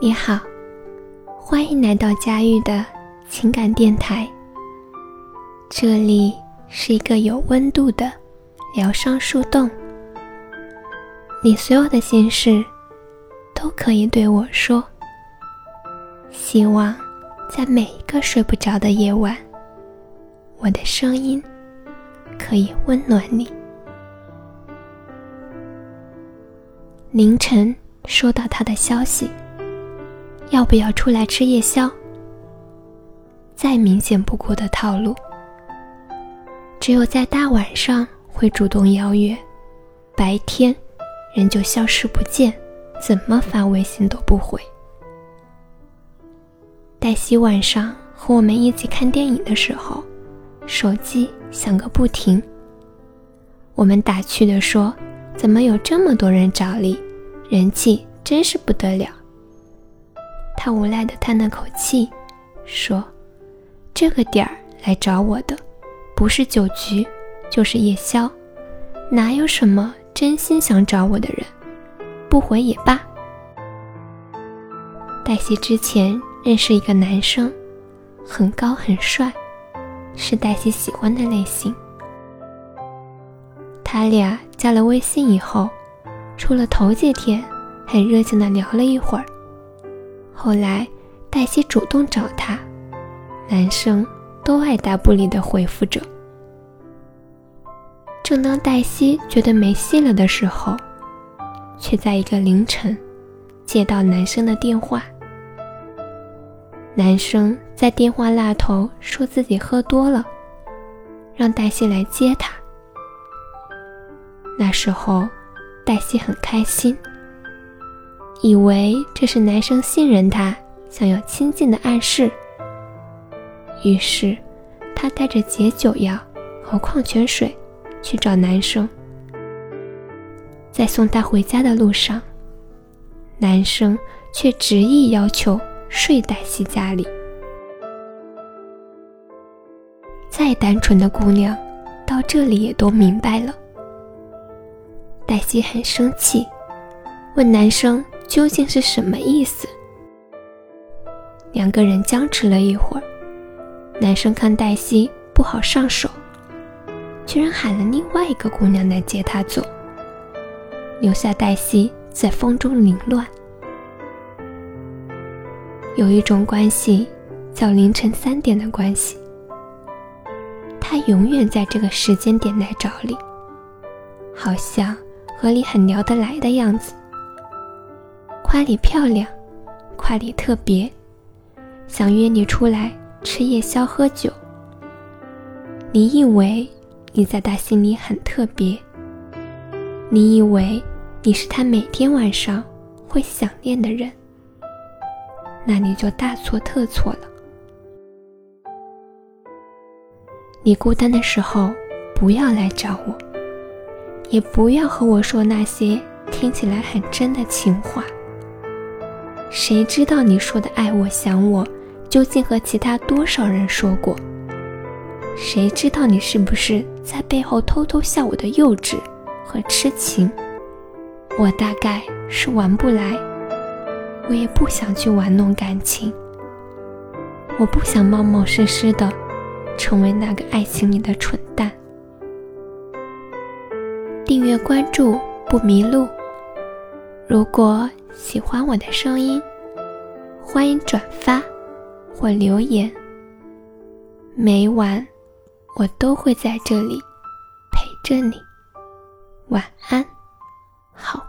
你好，欢迎来到佳玉的情感电台。这里是一个有温度的疗伤树洞，你所有的心事都可以对我说。希望在每一个睡不着的夜晚，我的声音可以温暖你。凌晨收到他的消息。要不要出来吃夜宵？再明显不过的套路，只有在大晚上会主动邀约，白天人就消失不见，怎么发微信都不回。黛西晚上和我们一起看电影的时候，手机响个不停。我们打趣的说：“怎么有这么多人找你？人气真是不得了。”他无奈的叹了口气，说：“这个点儿来找我的，不是酒局，就是夜宵，哪有什么真心想找我的人？不回也罢。”黛西之前认识一个男生，很高很帅，是黛西喜欢的类型。他俩加了微信以后，除了头几天很热情的聊了一会儿。后来，黛西主动找他，男生都爱答不理的回复着。正当黛西觉得没戏了的时候，却在一个凌晨接到男生的电话。男生在电话那头说自己喝多了，让黛西来接他。那时候，黛西很开心。以为这是男生信任她，想要亲近的暗示。于是，她带着解酒药和矿泉水去找男生。在送他回家的路上，男生却执意要求睡黛西家里。再单纯的姑娘，到这里也都明白了。黛西很生气，问男生。究竟是什么意思？两个人僵持了一会儿，男生看黛西不好上手，居然喊了另外一个姑娘来接他走，留下黛西在风中凌乱。有一种关系叫凌晨三点的关系，他永远在这个时间点来找你，好像和你很聊得来的样子。夸你漂亮，夸你特别，想约你出来吃夜宵喝酒。你以为你在他心里很特别，你以为你是他每天晚上会想念的人，那你就大错特错了。你孤单的时候不要来找我，也不要和我说那些听起来很真的情话。谁知道你说的爱我想我，究竟和其他多少人说过？谁知道你是不是在背后偷偷笑我的幼稚和痴情？我大概是玩不来，我也不想去玩弄感情。我不想冒冒失失的成为那个爱情里的蠢蛋。订阅关注不迷路。如果。喜欢我的声音，欢迎转发或留言。每晚我都会在这里陪着你。晚安好